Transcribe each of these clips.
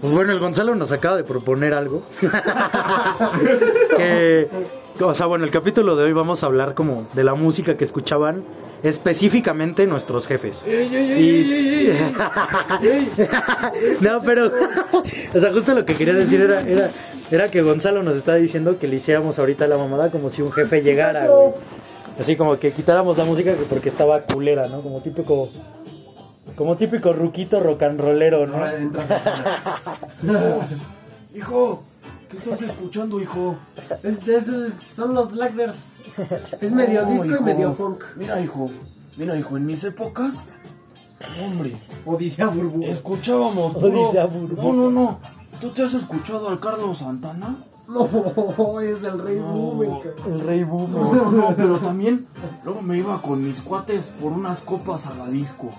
Pues bueno, el Gonzalo nos acaba de proponer algo. que, o sea, bueno, el capítulo de hoy vamos a hablar como de la música que escuchaban específicamente nuestros jefes. Y- no, pero, o sea, justo lo que quería decir era, era, era que Gonzalo nos está diciendo que le hiciéramos ahorita la mamada como si un jefe llegara, güey. Así como que quitáramos la música que porque estaba culera, ¿no? Como típico, como típico ruquito rock and rollero, ¿no? Ahora entras hijo, ¿qué estás escuchando, hijo? Es- esos son los Blackbirds. Es medio No, disco hijo. y medio funk. Mira, hijo, mira, hijo, en mis épocas, hombre, Odisea Burbuja. escuchábamos puro... Odisea Burbuja. No, no, no. ¿Tú te has escuchado al Carlos Santana? No, es el rey No. Boomer. El rey boom. No, no, pero también luego me iba con mis cuates por unas copas a la disco.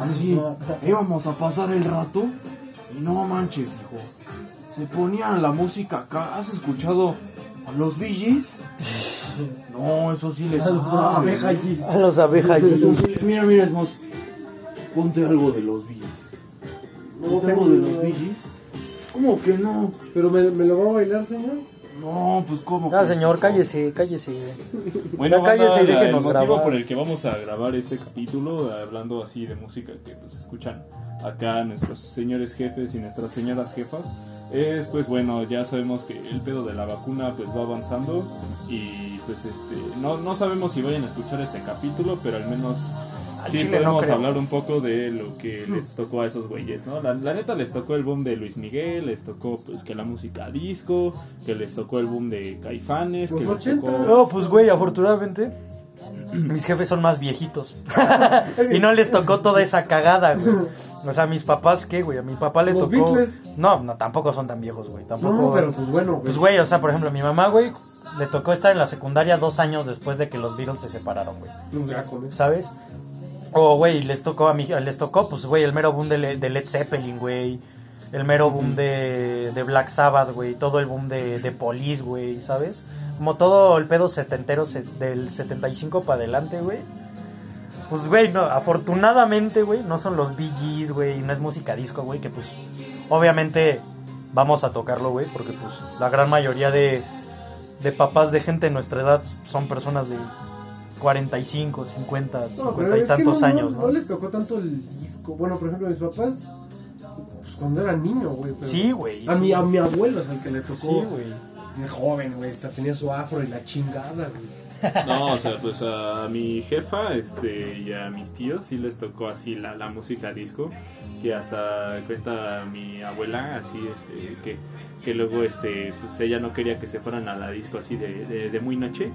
Así, íbamos a pasar el rato y no manches, hijo. Se ponía la música acá. ¿Has escuchado a los Gees? No, eso sí les A los sabe. abeja allí. A los sí, Mira, mira, Esmos. Ponte algo de los. No Ponte algo de los Gees. ¿Cómo que no? Pero me, me lo va a bailar, señor. No, pues cómo Ah, señor, cállese, cállese. Bueno, cállese y déjenos el motivo grabar. por el que vamos a grabar este capítulo, hablando así de música que pues, escuchan acá nuestros señores jefes y nuestras señoras jefas, es pues bueno, ya sabemos que el pedo de la vacuna pues va avanzando y pues este, no, no sabemos si vayan a escuchar este capítulo, pero al menos sí chile no podemos creo. hablar un poco de lo que les tocó a esos güeyes, ¿no? La, la neta les tocó el boom de Luis Miguel, les tocó pues que la música disco, que les tocó el boom de Caifanes, Los que les 80. tocó... No, pues güey, afortunadamente. Mis jefes son más viejitos. y no les tocó toda esa cagada, güey. O sea, mis papás, ¿qué, güey? A mi papá le Los tocó. Beatles. No, no, tampoco son tan viejos, güey. Tampoco. No, pero pues bueno, güey. Pues, güey, o sea, por ejemplo, mi mamá, güey, le tocó estar en la secundaria dos años después de que los Beatles se separaron, güey. ¿Sabes? O, güey, les tocó a mi, les tocó, pues, güey, el mero boom de, Le- de Led Zeppelin, güey. El mero boom de, de Black Sabbath, güey. Todo el boom de, de Police, güey, ¿sabes? Como todo el pedo setentero se- del 75 para adelante, güey. Pues, güey, no, afortunadamente, güey, no son los Gees, güey, no es música disco, güey, que pues, obviamente vamos a tocarlo, güey, porque pues la gran mayoría de, de papás de gente de nuestra edad son personas de 45, 50, No, 50 pero y tantos no, años, no, ¿no? no les tocó tanto el disco. Bueno, por ejemplo, mis papás, pues cuando era niño, güey. pero Sí, güey. A sí. mi, a mi abuelo es el que le tocó. Sí, güey. de joven, güey. hasta Tenía su afro y la chingada, güey. No, o sea, pues a mi jefa este, y a mis tíos sí les tocó así la, la música disco, que hasta cuenta mi abuela, así, este, que, que luego, este, pues ella no quería que se fueran a la disco así de, de, de muy noche,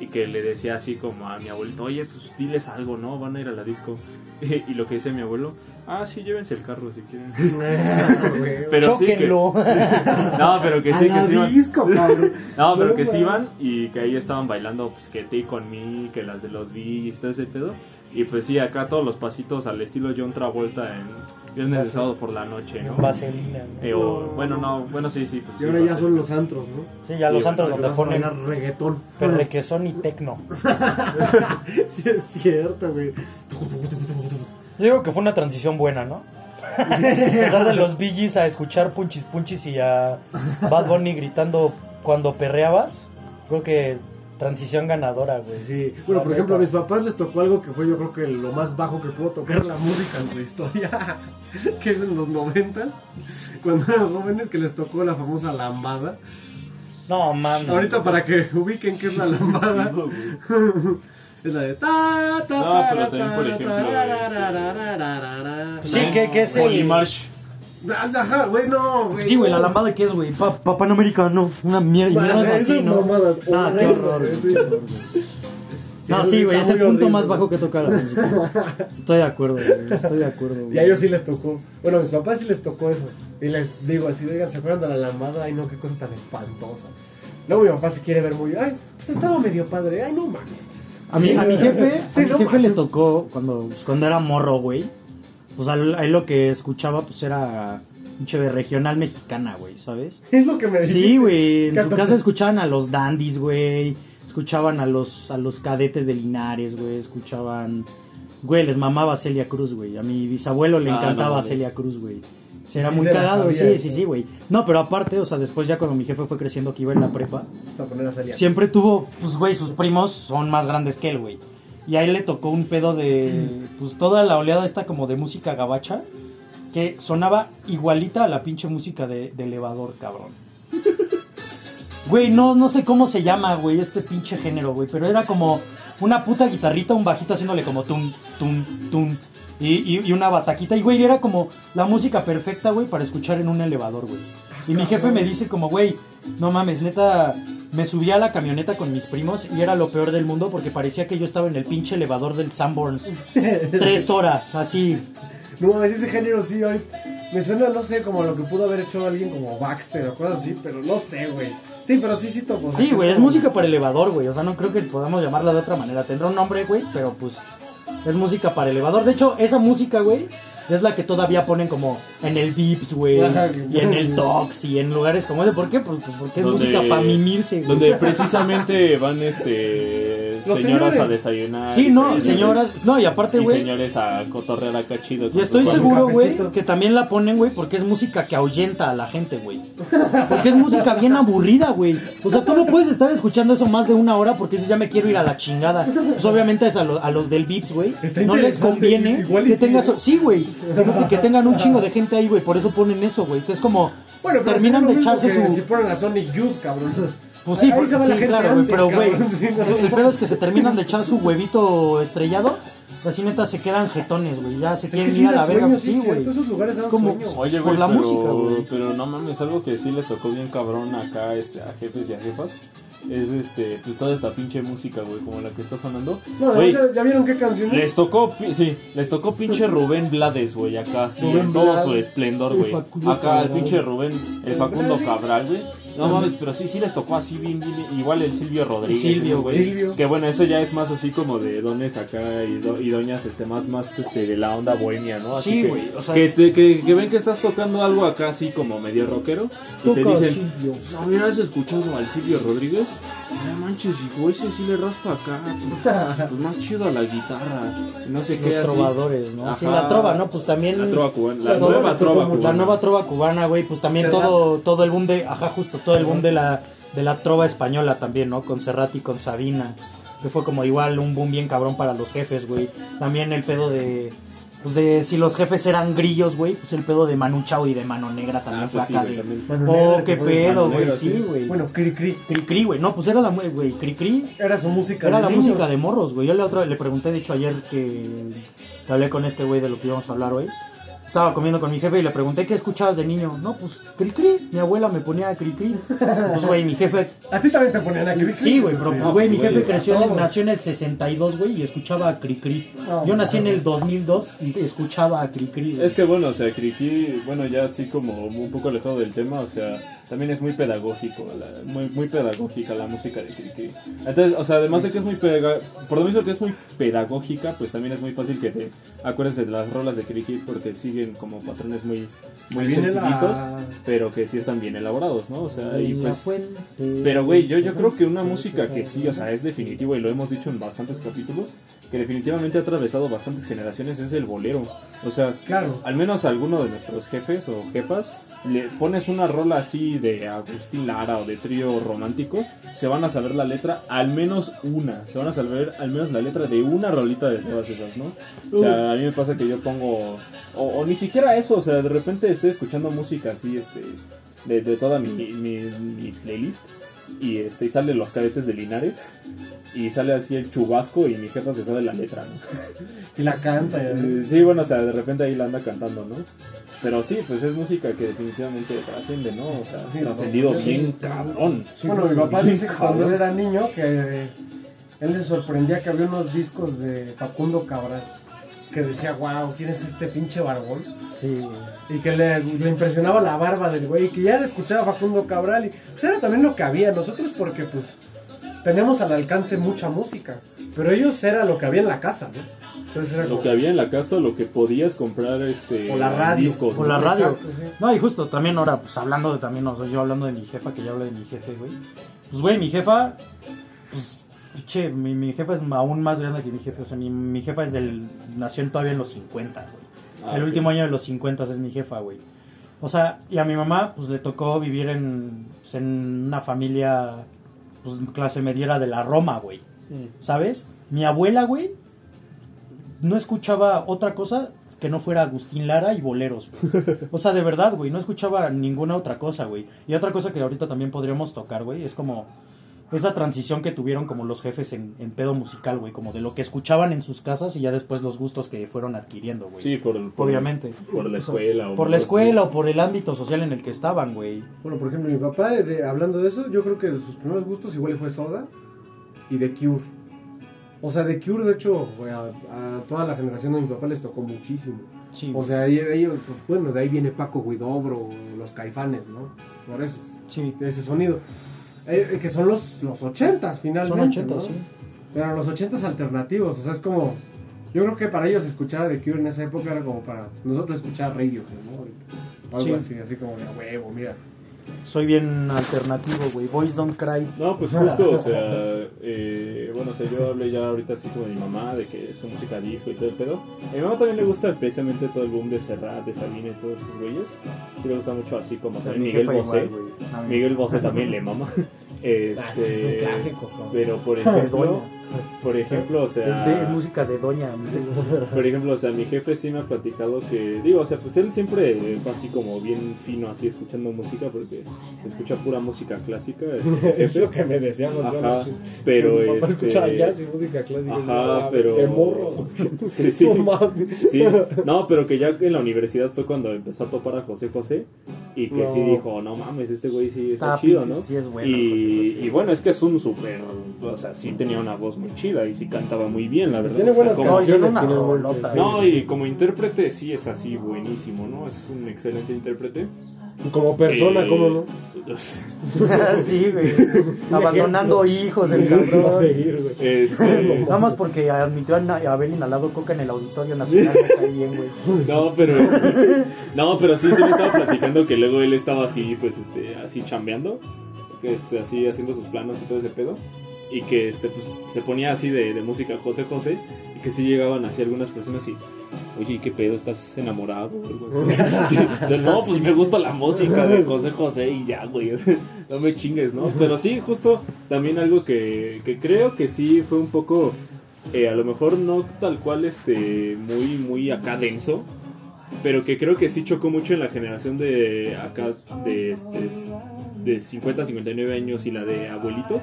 y que le decía así como a mi abuelito, oye, pues diles algo, ¿no? Van a ir a la disco. Y, lo que dice mi abuelo, ah, sí, llévense el carro si quieren. Pero sí que- no, pero que a sí, la que sí. disco, no, pero que sí iban y que ahí estaban bailando, pues que Take On Me, que las de los y todo ese pedo. Y pues sí, acá todos los pasitos al estilo John Travolta en Viernes de Sábado por la noche, ¿no? Vaselina. Eh, o- bueno, no, bueno, sí, sí. Pues, Y sí, ahora ya son los antros, ¿no? Sí, ya los Sí, antros donde ponen reggaetón. perrequezón y tecno. sí, es cierto, güey. Yo digo que fue una transición buena, ¿no? Pasar de los Gees a escuchar punchis punchis y a Bad Bunny gritando cuando perreabas. Creo que transición ganadora, güey. Sí. Bueno, La por ejemplo, a neta. mis papás les tocó algo que fue yo creo que lo más bajo que pudo tocar la música en su historia, que es en los noventas, cuando eran jóvenes que les tocó la famosa lambada. No, mames. Ahorita para que ubiquen qué es la lambada, es la de ta ta No, ta, pero ta, también, por ta, ejemplo, tararararararara. Sí, que, que es el... Polimarch. Ajá, güey, no, güey. Sí, güey, la lambada que es, güey. Pa Papá americano. Una mierda. Y mierdas así, ¿no? mamadas, Ah, qué horror. sí. No, sí, güey, es el punto más bajo que toca la música. Estoy de acuerdo, güey. Estoy de acuerdo, güey. Y a ellos sí les tocó. Bueno, a mis papás sí les tocó eso. Y les digo así, oigan, ¿se acuerdan de la lambada? Ay, no, qué cosa tan espantosa. Luego mi papá se quiere ver muy. Ay, pues estaba medio padre. Ay, no mames. A mi, a mi jefe, a mi no jefe le tocó cuando, pues, cuando era morro, güey. Pues a él lo que escuchaba, pues era un chévere regional mexicana, güey, ¿sabes? Es lo que me dijiste. Sí, güey. En su casa escuchaban a los dandies, güey. Escuchaban a los, a los cadetes de Linares, güey. Escuchaban. Güey, les mamaba Celia Cruz, güey. A mi bisabuelo le Ah, encantaba no. Celia Cruz, güey. Sí, era Sí muy se cagado, sabía Sí, eso. sí, sí, güey. No, pero aparte, o sea, después ya cuando mi jefe fue creciendo que iba en la prepa, a poner a salir. siempre tuvo, pues, güey, sus primos son más grandes que él, güey. Y ahí le tocó un pedo de, pues, toda la oleada esta como de música gabacha, que sonaba igualita a la pinche música de, de elevador, cabrón. Güey, no, no sé cómo se llama, güey, este pinche género, güey, pero era como una puta guitarrita, un bajito haciéndole como tum, tum, tum, y, y- y una bataquita, y güey, era como la música perfecta, güey, para escuchar en un elevador, güey. Y mi jefe me dice como, güey, no mames, neta, me subí a la camioneta con mis primos y era lo peor del mundo porque parecía que yo estaba en el pinche elevador del Sanborns. Tres horas, así. No mames, ese género sí, hoy. Me suena, no sé, como lo que pudo haber hecho alguien como Baxter o cosas así, pero no sé, güey. Sí, pero sí, sí topo. Sí, güey, es música para elevador, güey. O sea, no creo que podamos llamarla de otra manera. Tendrá un nombre, güey, pero pues es música para elevador. De hecho, esa música, güey, es la que todavía ponen como en el Vips, güey, y en el Tox y en lugares como ese. ¿Por qué? Pues, pues porque es Donde- música para mimirse, güey. Donde precisamente van este Los señoras señores. a desayunar. Sí, no, señores- señoras. No, y aparte, Y güey. señores a cotorrear acá chido. Y estoy seguro, güey, que también la ponen, güey, porque es música que ahuyenta a la gente, güey. Porque es música bien aburrida, güey. O sea, tú no puedes estar escuchando eso más de una hora porque eso ya me quiero ir a la chingada. Pues obviamente es a, lo- a los del Vips, güey. No les conviene igual que sí, tengas... Sí, güey. Que, que tengan un chingo de gente ahí, güey. Por eso ponen eso, güey. Que es como... Bueno, pero terminan de echarse su... Si ponen a Sonic Youth, cabrón. Pues sí, porque- sí, claro, güey, pero güey, sí, no. el pedo es que se terminan de echar su huevito estrellado, así neta se quedan jetones, güey, ya se Es quieren ir a la verga, sueño, pues sí, güey. esos lugares Es como- sueño. Oye, Por güey, la pero, música, güey. pero no mames, algo que sí le tocó bien cabrón acá este, a jefes y a jefas es este, pues toda esta pinche música, güey, como la que está sonando. No, Güey, ¿ya, ya vieron qué canción les es? tocó, sí, les tocó pinche Rubén Blades, güey, acá, sí, en todo su esplendor, güey. Acá el pinche Rubén, el Facundo Cabral, güey. No mames, pero sí, sí les tocó así bien, bien, igual el Silvio Rodríguez, Silvio, güey. Silvio. Que bueno, eso ya es más así como de dones acá y, do- y doñas, este, más, más, este, de la onda bohemia, ¿no? Así Sí, que- güey, o sea- que, te- que, que ven que estás tocando algo acá así como medio rockero y te dicen. ¿Has escuchado al Silvio Rodríguez? No manches, hijo, ese sí le raspa acá, pues, pues más chido a la guitarra, no sé Los qué así. trovadores, ¿no? Sí, Ajá. la trova, ¿no? Pues también... La trova cubana, la nueva trova La cubana. nueva trova cubana, güey, pues también todo, todo el boom de... Ajá, justo, todo el boom de la, de la trova española también, ¿no? Con Serrat y con Sabina. Que fue como igual un boom bien cabrón para los jefes, güey. También el pedo de... Pues de si los jefes eran grillos, güey, pues el pedo de Manu Chao y de Mano Negra también Ah, pues sí, flaca güey, de... Oh, qué pedo, güey, sí, güey. Bueno, Cri Cri. Cri Cri, güey. No, pues era la, güey, Cri Cri Era su música era de la niños. música de morros, güey. Yo le, otra, le pregunté, de hecho, ayer que, que hablé con este güey de lo que íbamos a hablar hoy. Estaba comiendo con mi jefe y le pregunté qué escuchabas de niño. No, pues cri cri. Mi abuela me ponía cri cri. Pues, güey, mi jefe. A ti también te ponían a Cri Cri. Sí, güey, pero pues, güey, mi jefe a creció en nació en el 62, güey, y escuchaba a cri cri. No, Yo pues, nací en el 2002 y escuchaba a cri cri. güey. Es que bueno, o sea, Criki, bueno, ya así como un poco alejado del tema, o sea, también es muy pedagógico, la- muy, muy pedagógica la música de Criki. Entonces, o sea, además de que es muy por lo mismo que es muy pedagógica, pues también es muy fácil que te acuerdes de las rolas de Criki porque siguen como patrones muy, muy Ahí sencillitos, la- pero que sí están bien elaborados, ¿no? O sea, y pues... Pero güey, yo, yo creo que una música que sí, o sea, es definitivo y lo hemos dicho en bastantes capítulos, que definitivamente ha atravesado bastantes generaciones es el bolero. O sea, Claro. al menos a alguno de nuestros jefes o jefas, le pones una rola así de Agustín Lara o de trío romántico, se van a saber la letra, al menos una, se van a saber al menos la letra de una rolita de todas esas, ¿no? O sea, a mí me pasa que yo pongo, o, o ni siquiera eso, o sea, de repente estoy escuchando música así, este, de, de toda mi, mi, mi playlist, y este, y sale Los Cadetes de Linares, y sale así el chubasco y mi jefa se sabe la letra, ¿no? Y la canta. Eh, Sí, bueno, o sea, de repente ahí la anda cantando, ¿no? Pero sí, pues es música que definitivamente trasciende, ¿no? O sea, Sí, trascendido no, bien sí. cabrón. bueno, mi papá dice que cuando él era niño que eh, él le sorprendía que había unos discos de Facundo Cabral que decía, wow, ¿quién es este pinche barbón? Sí, Y que le, le impresionaba la barba del güey, y que ya le escuchaba a Facundo Cabral y pues era también lo que había nosotros porque pues tenemos al alcance mucha música, pero ellos era lo que había en la casa, ¿no? Entonces era Lo como- que había en la casa, lo que podías comprar, este... O la radio. Discos, Por ¿no? la radio. Exacto, sí. No, y justo también ahora, pues hablando de también, o sea, yo hablando de mi jefa, que ya hablo de mi jefe, güey. Pues, güey, mi jefa, pues, che, mi, mi jefa es aún más grande que mi jefe. O sea, mi, mi jefa es del, nació todavía en los 50, güey. Ah, el último año de los 50 es mi jefa, güey. O sea, y a mi mamá, pues le tocó vivir en, pues, en una familia, pues clase mediera de la Roma, güey. ¿Sabes? Mi abuela, güey, no escuchaba otra cosa que no fuera Agustín Lara y boleros. güey. O sea, de verdad, güey, no escuchaba ninguna otra cosa, güey. Y otra cosa que ahorita también podríamos tocar, güey, es como esa transición que tuvieron como los jefes en, en pedo musical, güey, como de lo que escuchaban en sus casas y ya después los gustos que fueron adquiriendo, güey. Sí, por, el- por- Obviamente. Por la escuela. o Por la así. escuela o por el ámbito social en el que estaban, güey. Bueno, por ejemplo, mi papá, de- hablando de eso, yo creo que sus primeros gustos igual fue Soda y The Cure. O sea, The Cure, de hecho, güey, a, a toda la generación de mi papá les tocó muchísimo. Sí, O sea, ellos, ellos, bueno, de ahí viene Paco Guidobro, los caifanes, ¿no? Por eso, sí. de ese sonido. Eh, que son los, los ochentas, finalmente. Son 80, ¿no? sí. Pero los ochentas alternativos, o sea, es como... Yo creo que para ellos escuchar a The Cure en esa época era como para nosotros escuchar Radiohead, ¿no? O Algo Sí. así, así como de "A huevo, mira. Soy bien alternativo, güey. Boys Don't Cry. No, pues justo, o sea, eh, bueno, o sea, yo hablé ya ahorita así de mi mamá, de que es música disco y todo el pedo. A mi mamá también le gusta precisamente todo el boom de Serrat, de Sabine y todos esos güeyes. Sí le gusta mucho así como O sea, Miguel Bosé. igual, Miguel Bosé también le mama. Ese es un Este, clásico, pero por ejemplo. Por ejemplo, o Es, sea, de- es música de Doña, por ejemplo, o sea, mi jefe sí me ha platicado que, digo, o sea, pues él siempre fue así como bien fino, así escuchando música, porque escucha pura música clásica. este, Es lo que me decíamos. Ajá, pero papá este- escuchaba jazz y música clásica. Ajá, Ah, pero- De morro. Sí, sí. Sí, no, pero que ya en la universidad fue cuando empezó a topar a José José y que sí dijo, no mames, este güey sí está, Está chido, ¿no? sí es bueno, y, José José. y bueno, es que es un súper, o sea, sí tenía una voz muy chida y sí cantaba muy bien, la verdad. Tiene O sea, buenas como- No, y canciones. tiene una finalmente, rolota, sí. No, y como intérprete sí es así buenísimo, ¿no? Es un excelente intérprete. Como persona, Eh, ¿cómo no? sí, güey. Abandonando hijos, el Va a cabrón. seguir, güey. Este, Nada más porque admitió a haber inhalado coca en el Auditorio Nacional. Cae bien, güey. No, pero no, pero sí, sí me estaba platicando que luego él estaba así, pues, este, así chambeando, este, así haciendo sus planos y todo ese pedo, y que, este, pues, se ponía así de, de música José José, y que sí llegaban así algunas personas y, oye, ¿y ¿qué pedo? ¿Estás enamorado? o algo así? Y, no, pues me gusta la música de José José y ya, güey, no me chingues, ¿no? Pero sí, justo también algo que, que creo que sí fue un poco, eh, a lo mejor no tal cual, este, muy, muy acá denso, pero que creo que sí chocó mucho en la generación de acá de este de 50 59 años y la de abuelitos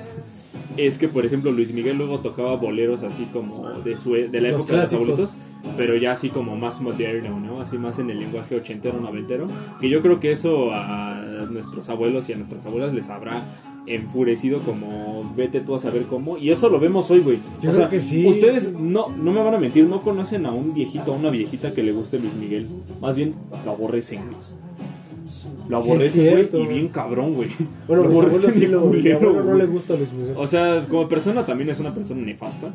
es que por ejemplo Luis Miguel luego tocaba boleros así como de su de la Los época de los abuelitos pero ya así como más moderno no así más en el lenguaje ochentero noventero que yo creo que eso a nuestros abuelos y a nuestras abuelas les habrá enfurecido como vete tú a saber cómo y eso lo vemos hoy güey. Yo o creo sea que sí. ustedes no no me van a mentir no conocen a un viejito a una viejita que le guste Luis Miguel. Más bien lo aborrecen. Lo Sí, aborrecen es güey cierto. y bien cabrón güey Bueno, Lo aborrecen sí lo. Mi culero, abuelo no le gusta Luis Miguel. o sea, como persona también es una persona nefasta.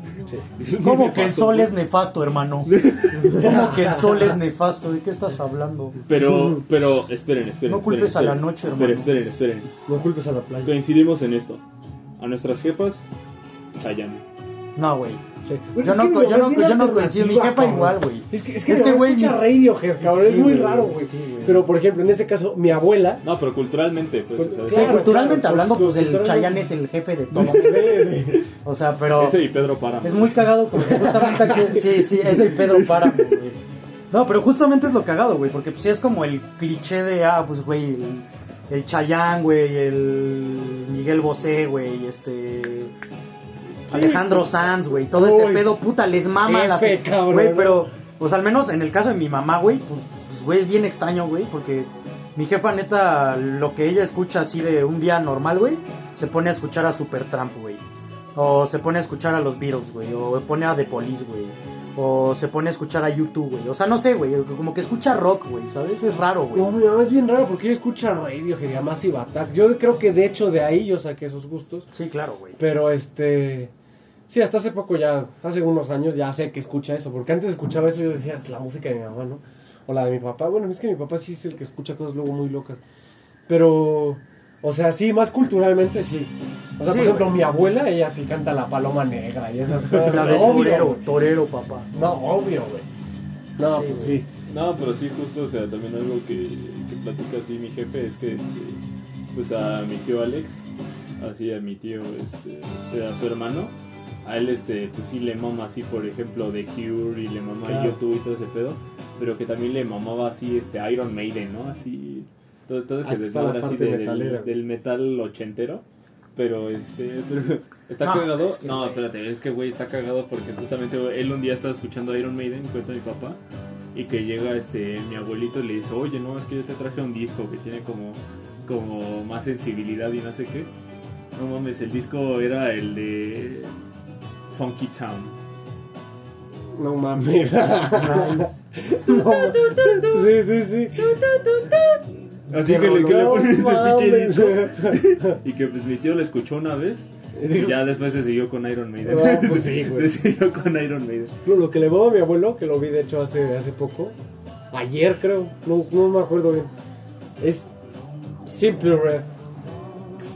Sí. ¿Cómo que el sol güey. es nefasto, hermano? ¿Cómo que el sol es nefasto? ¿De qué estás hablando? Pero, pero, esperen, esperen. No esperen, culpes a la esperen. noche, Esperen, hermano. esperen, esperen. No culpes a la playa. Coincidimos en esto. A nuestras jefas, Chayanne. No, güey. Sí. Yo no que yo no- yo no coincido, mi jefa cabrón. igual, güey. Es que, es que, Es que, güey, escucha mi- Radiohead, cabrón. es muy raro, güey. sí. Pero, por ejemplo, en ese caso, mi abuela. No, pero culturalmente, pues. Pues, o sea, Sí, Claro, culturalmente claro, hablando, pues el. Chayanne es el jefe de todo. Sí, sí. O sea, pero Ese y Pedro Páramo. es muy cagado porque justamente aquí, sí, sí, es el Pedro Páramo, güey. No, pero justamente es lo cagado, güey, porque pues sí es como el cliché de, ah, pues, güey, el, el Chayanne, güey, el Miguel Bosé, güey, este... Alejandro Sanz, güey, todo ese pedo, puta, les mama la... F, cabrón, Güey, pero, pues al menos en el caso de mi mamá, güey, pues, pues, güey, es bien extraño, güey, porque mi jefa, neta, lo que ella escucha así de un día normal, güey, se pone a escuchar a Supertramp, güey. O se pone a escuchar a los Beatles, güey. O pone a The Police, güey. O se pone a escuchar a YouTube, güey. O sea, no sé, güey. Como que escucha rock, güey, ¿sabes? Es raro, güey. No, es bien raro porque ella escucha Radiohead y Massive Attack. Yo creo que de hecho de ahí yo saqué esos gustos. Sí, claro, güey. Pero este. Sí, hasta hace poco ya, hace unos años ya sé que escucha eso. Porque antes escuchaba eso y yo decía, es la música de mi mamá, ¿no? O la de mi papá. Bueno, es que mi papá sí es el que escucha cosas luego muy locas. Pero. O sea, sí, más culturalmente sí. O sea, Sí, por ejemplo, güey. mi abuela, ella sí canta La Paloma Negra y esas cosas. La de Obvio, torero, güey. torero, papá. No, obvio, güey. No, Sí, pues güey. sí. No, pero sí, justo, o sea, también algo que, que platica así mi jefe es que, este, pues a mi tío Alex, así a mi tío, este, o sea, a su hermano, a él, este, pues sí le mama así, por ejemplo, The Cure y le mama Claro. YouTube y todo ese pedo, pero que también le mamaba así, este, Iron Maiden, ¿no? Así, todo, todo ese la desmadre así parte de- del, del metal ochentero. Pero este, pero está No, cagado. es que, no, espérate, es que güey está cagado porque justamente él un día estaba escuchando Iron Maiden, cuenta mi papá, y que llega este mi abuelito y le dice, oye no, es que yo te traje un disco que tiene como, como más sensibilidad y no sé qué. No mames, el disco era el de Funky Town. No mames. no. Sí, sí, sí. Así que le, que le ponen ese pinche disco. Y que pues mi tío lo escuchó una vez. Y ya después se siguió con Iron Maiden. No, pues sí, se siguió con Iron Maiden. Lo, lo que le mama a mi abuelo, que lo vi de hecho hace, hace poco, ayer creo, no, no me acuerdo bien, es Simple Red.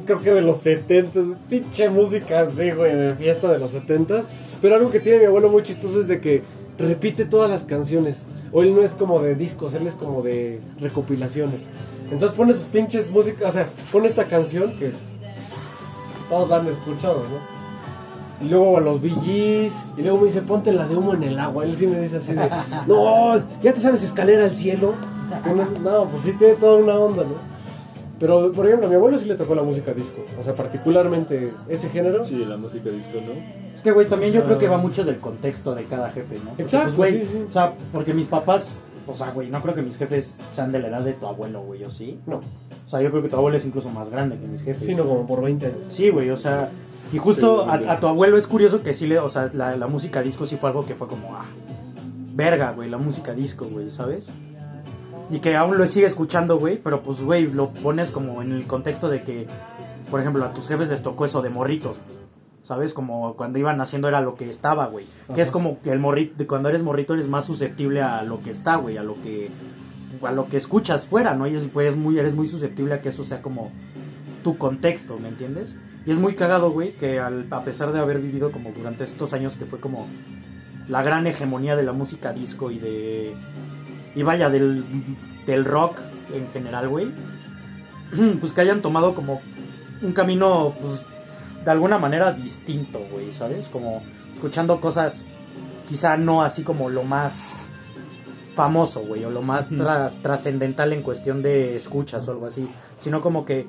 Creo que de los 70 pinche música así, güey, de fiesta de los 70 Pero algo que tiene mi abuelo muy chistoso es de que repite todas las canciones. O él no es como de discos, él es como de recopilaciones. Entonces pone sus pinches músicas, o sea, pone esta canción que todos han escuchado, ¿no? Y luego a los Gees, y luego me dice, ponte la de humo en el agua. Él sí me dice así de, no, ya te sabes escalera al cielo. No, pues sí tiene toda una onda, ¿no? Pero, por ejemplo, a mi abuelo sí le tocó la música disco. O sea, particularmente ese género. Sí, la música disco, ¿no? Es que, güey, también O sea- yo creo que va mucho del contexto de cada jefe, ¿no? Porque, Exacto, pues, güey, sí, sí. O sea, porque mis papás, o sea, güey, no creo que mis jefes sean de la edad de tu abuelo, güey, ¿o sí? No, O sea, yo creo que tu abuelo es incluso más grande que mis jefes. sino como por 20 años. Sí, güey, o sea, y justo Sí, a tu abuelo es curioso que sí le, o sea, la, la música disco sí fue algo que fue como, ah, verga, güey, la música disco, güey, ¿sabes? Y que aún lo sigue escuchando, güey, pero pues, güey, lo pones como en el contexto de que, por ejemplo, a tus jefes les tocó eso de morritos, ¿sabes? Como cuando iban haciendo era lo que estaba, güey. Que es como que el morrito, cuando eres morrito eres más susceptible a lo que está, güey, a lo que a lo que escuchas fuera, ¿no? Y es, pues, muy, eres muy susceptible a que eso sea como tu contexto, ¿me entiendes? Y es muy cagado, güey, que al- a pesar de haber vivido como durante estos años que fue como la gran hegemonía de la música disco y de... Y vaya, del, del rock en general, güey. Pues que hayan tomado como un camino, pues, de alguna manera distinto, güey, ¿sabes? Como escuchando cosas quizá no así como lo más famoso, güey, o lo más tras- trascendental en cuestión de escuchas o algo así, sino como que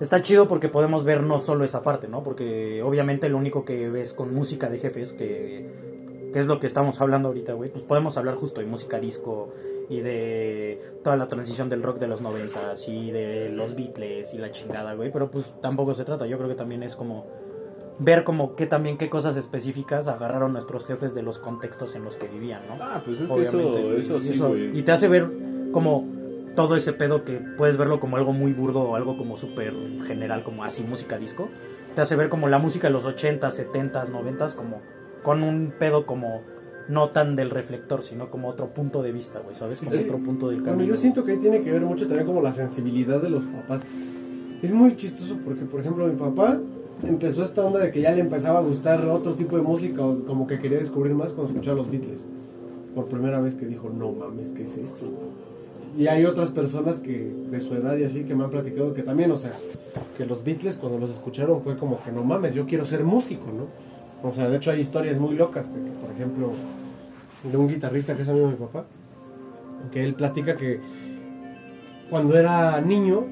está chido porque podemos ver no solo esa parte, ¿no? Porque obviamente lo único que ves con música de jefes, que, que es lo que estamos hablando ahorita, güey, pues podemos hablar justo de música disco y de toda la transición del rock de los noventas y de los Beatles y la chingada, güey, pero pues tampoco se trata, yo creo que también es como ver como que también qué cosas específicas agarraron nuestros jefes de los contextos en los que vivían, ¿no? Ah, pues es que eso, sí, güey. Y te hace ver como todo ese pedo que puedes verlo como algo muy burdo o algo como súper general, como así música disco. Te hace ver como la música de los 80s, 70s, 90s, como con un pedo como no tan del reflector, sino como otro punto de vista, güey, ¿sabes? Como Sí. otro punto del Bueno, camino. yo siento que ahí tiene que ver mucho también como la sensibilidad de los papás. Es muy chistoso porque, por ejemplo, mi papá empezó esta onda de que ya le empezaba a gustar otro tipo de música o como que quería descubrir más cuando escuchaba los Beatles. Por primera vez que dijo, no mames, ¿qué es esto? Y hay otras personas que de su edad y así que me han platicado que también, o sea, que los Beatles cuando los escucharon fue como que no mames, yo quiero ser músico, ¿no? O sea, de hecho hay historias muy locas, de que, por ejemplo, de un guitarrista que es amigo de mi papá, que él platica que cuando era niño,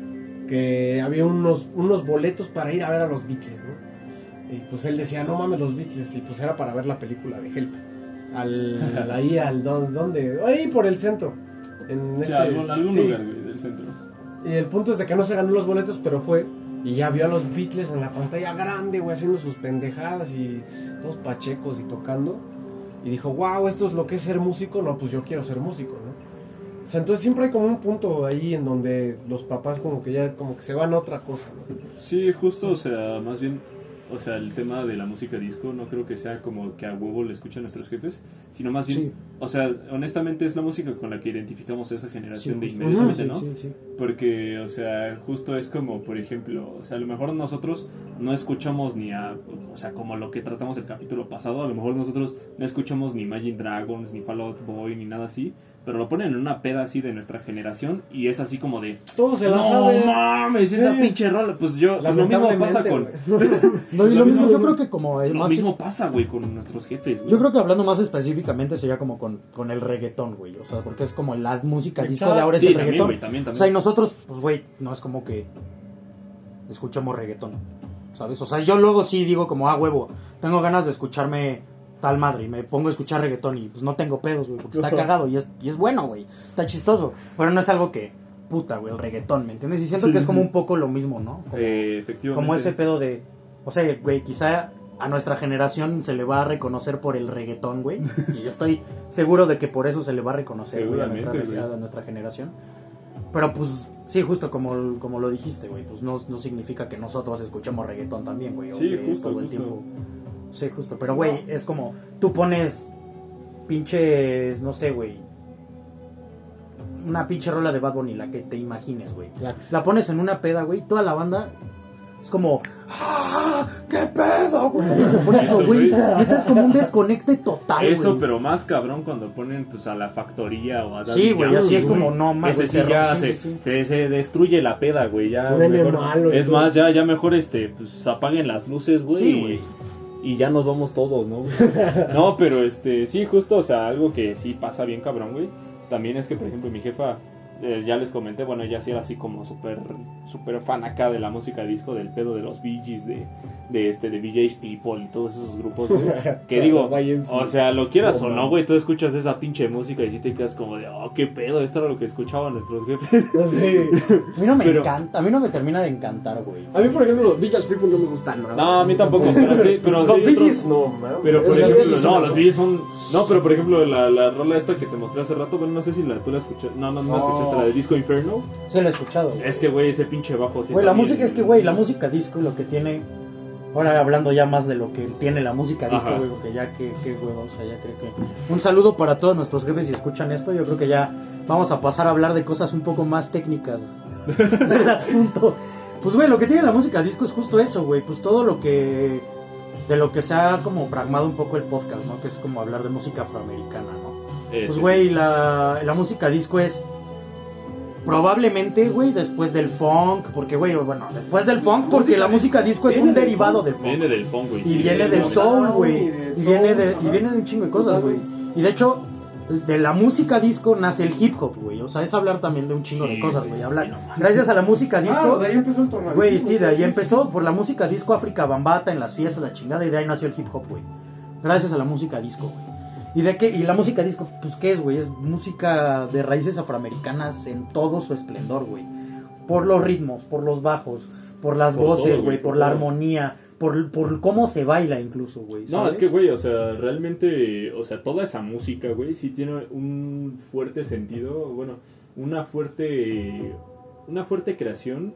que había unos, unos boletos para ir a ver a los Beatles, ¿no? Y pues él decía, no mames los Beatles, y pues era para ver la película de Help. Al, ahí, al, ¿dó- ¿dónde? Ahí por el centro. En Sí, este- algún, algún sí. lugar, del centro. Y el punto es de que no se ganó los boletos, pero fue. Y ya vio a los Beatles en la pantalla grande, güey, haciendo sus pendejadas y todos pachecos y tocando. Y dijo, wow, esto es lo que es ser músico. No, pues yo quiero ser músico, ¿no? O sea, entonces siempre hay como un punto ahí en donde los papás como que ya como que se van a otra cosa, ¿no? Sí, justo, o sea, más bien, o sea, el tema de la música disco no creo que sea como que a huevo le escuchan nuestros jefes, sino más bien, Sí. o sea, honestamente es la música con la que identificamos a esa generación de inmediatamente, Sí, ¿no? sí, sí. Porque, o sea, justo es como, por ejemplo, o sea, a lo mejor nosotros no escuchamos ni a, o sea, como lo que tratamos el capítulo pasado, a lo mejor nosotros no escuchamos ni Imagine Dragons, ni Fall Out Boy, ni nada así, pero lo ponen en una peda así de nuestra generación y es así como de, Todos se la no saben. mames, esa Sí. pinche rola. Pues yo, pues lo mismo pasa con. No, y Lo lo mismo, mismo- yo creo que como lo más- mismo pasa, güey, con nuestros jefes, güey. Yo creo que hablando más específicamente sería como con, con el reggaetón, güey. O sea, porque es como la música disco de ahora es Sí, el también, reggaetón. güey, también, O también. sea, y nosotros, pues, güey, no es como que escuchamos reggaetón, ¿sabes? O sea, yo luego sí digo como, ah, huevo, tengo ganas de escucharme tal madre y me pongo a escuchar reggaetón y pues no tengo pedos, güey, porque está cagado y es, y es bueno, güey, está chistoso, pero no es algo que, puta, güey, el reggaetón, ¿me entiendes? Y siento Sí, que es como un poco lo mismo, ¿no? Como, Eh, efectivamente. como ese pedo de, o sea, güey, quizá a nuestra generación se le va a reconocer por el reggaetón, güey, y yo estoy seguro de que por eso se le va a reconocer, güey, a nuestra, güey. a nuestra generación. Pero pues sí, justo como, como lo dijiste, güey, pues no, no significa que nosotros escuchemos reggaetón también, güey. o Sí, que justo, todo el justo. tiempo. Sí, justo. Pero, güey, es como, tú pones pinches, no sé, güey. Una pinche rola de Bad Bunny, la que te imagines, güey. La pones en una peda, güey, toda la banda es como, ¡ah! ¡Qué pedo, güey! Pone, Eso, güey, es como un desconecte total, Eso, güey. pero más cabrón cuando ponen pues a la factoría o a Daddy Sí, güey, así es como, no, más, Ese sí ya se, se, se destruye la peda, güey. Ya mejor- malo es más, ya, ya mejor este, pues apaguen las luces, güey. Sí, y- güey. Y ya nos vamos todos, ¿no? no, pero este, sí, justo, o sea, algo que sí pasa bien cabrón, güey. También es que, por ejemplo, mi jefa, eh, ya les comenté, bueno, ella sí era así como súper, súper fan acá de la música disco, del pedo de los Bee de, de este, de VJ's People y todos esos grupos, güey. Que digo, o sea, lo quieras No, o no, güey, tú escuchas esa pinche música y sí te quedas como de, oh, qué pedo, esto era lo que escuchaban nuestros jefes. Sí. A mí no me Pero- encanta, a mí no me termina de encantar, güey. A mí, por ejemplo, los Village People no me gustan nada. No, a mí tampoco, pero sí, pero los sí, otros- no, mames. Pero por Esos ejemplo, no, la los son. No, pero por ejemplo, la, la rola esta que te mostré hace rato, bueno, no sé si la, tú la escuchaste. No, no, no, la No. escuchaste, la de Disco Inferno. Sí, lo he escuchado. Es que, güey, ese pinche bajo sí Güey, está la bien- música es que, güey, la música disco lo que tiene. Ahora hablando ya más de lo que tiene la música disco, güey, porque ya que, que huevo, o sea, ya creo que. Un saludo para todos nuestros jefes si escuchan esto. Yo creo que ya vamos a pasar a hablar de cosas un poco más técnicas del asunto. Pues, güey, lo que tiene la música disco es justo eso, güey. Pues todo lo que. De lo que se ha como pragmado un poco el podcast, ¿no? Que es como hablar de música afroamericana, ¿no? Ese Pues, sí. güey, la, la música disco es probablemente, güey, después del funk, porque, güey, bueno, después del funk, porque la música disco es un derivado del funk. Viene del funk, güey. Y sí, viene del soul, y güey. del Y viene de, y ajá. viene de un chingo de cosas, güey. Y de hecho, de la música disco nace el hip hop, güey. O sea, es hablar también de un chingo de cosas, güey, Hablar. no. Gracias a la música disco. Ah, de ahí empezó el tornado. Güey, sí, de ahí empezó por la música disco África Bambata en las fiestas, la chingada, y de ahí nació el hip hop, güey. Gracias a la música disco, güey. ¿Y de qué? Y la música disco, pues, ¿qué es, güey? Es música de raíces afroamericanas en todo su esplendor, güey. Por los ritmos, por los bajos, por las Por voces, güey, por por la todo. armonía, por, por cómo se baila incluso, güey. No, es que, güey, o sea, realmente, o sea, toda esa música, güey, sí tiene un fuerte sentido, bueno, una fuerte, una fuerte creación,